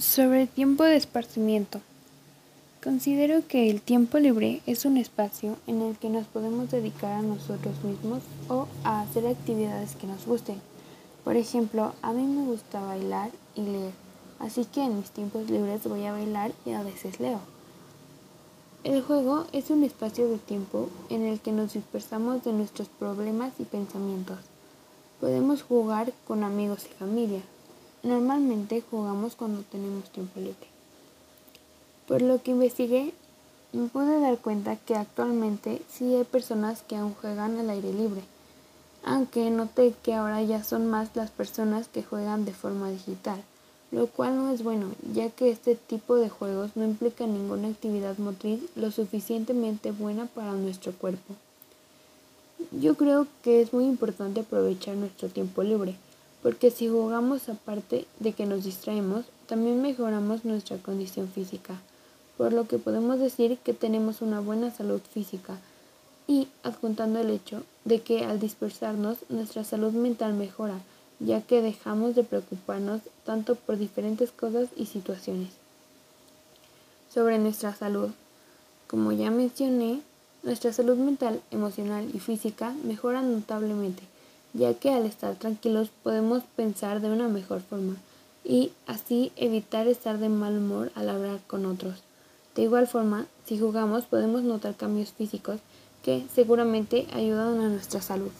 Sobre el tiempo de esparcimiento. Considero que el tiempo libre es un espacio en el que nos podemos dedicar a nosotros mismos o a hacer actividades que nos gusten. Por ejemplo, a mí me gusta bailar y leer, así que en mis tiempos libres voy a bailar y a veces leo. El juego es un espacio de tiempo en el que nos dispersamos de nuestros problemas y pensamientos. Podemos jugar con amigos y familia, Normalmente jugamos cuando tenemos tiempo libre. Por lo que investigué, me pude dar cuenta que actualmente sí hay personas que aún juegan al aire libre, aunque noté que ahora ya son más las personas que juegan de forma digital, lo cual no es bueno, ya que este tipo de juegos no implica ninguna actividad motriz lo suficientemente buena para nuestro cuerpo. Yo creo que es muy importante aprovechar nuestro tiempo libre porque si jugamos aparte de que nos distraemos, también mejoramos nuestra condición física, por lo que podemos decir que tenemos una buena salud física y adjuntando el hecho de que al dispersarnos nuestra salud mental mejora, ya que dejamos de preocuparnos tanto por diferentes cosas y situaciones. Sobre nuestra salud, como ya mencioné, nuestra salud mental, emocional y física mejora notablemente ya que al estar tranquilos podemos pensar de una mejor forma y así evitar estar de mal humor al hablar con otros. De igual forma, si jugamos podemos notar cambios físicos que seguramente ayudan a nuestra salud.